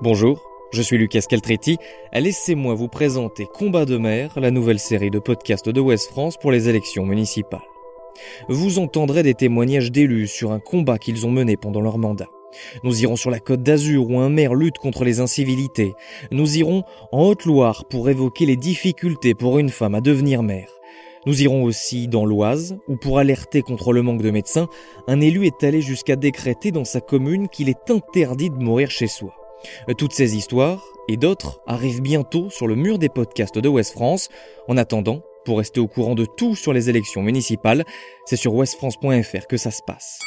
Bonjour, je suis Lucas Caltretti. Laissez-moi vous présenter Combat de mer, la nouvelle série de podcasts de Ouest France pour les élections municipales. Vous entendrez des témoignages d'élus sur un combat qu'ils ont mené pendant leur mandat. Nous irons sur la côte d'Azur où un maire lutte contre les incivilités. Nous irons en Haute-Loire pour évoquer les difficultés pour une femme à devenir maire. Nous irons aussi dans l'Oise, où pour alerter contre le manque de médecins, un élu est allé jusqu'à décréter dans sa commune qu'il est interdit de mourir chez soi. Toutes ces histoires, et d'autres, arrivent bientôt sur le mur des podcasts de West France. En attendant, pour rester au courant de tout sur les élections municipales, c'est sur westfrance.fr que ça se passe.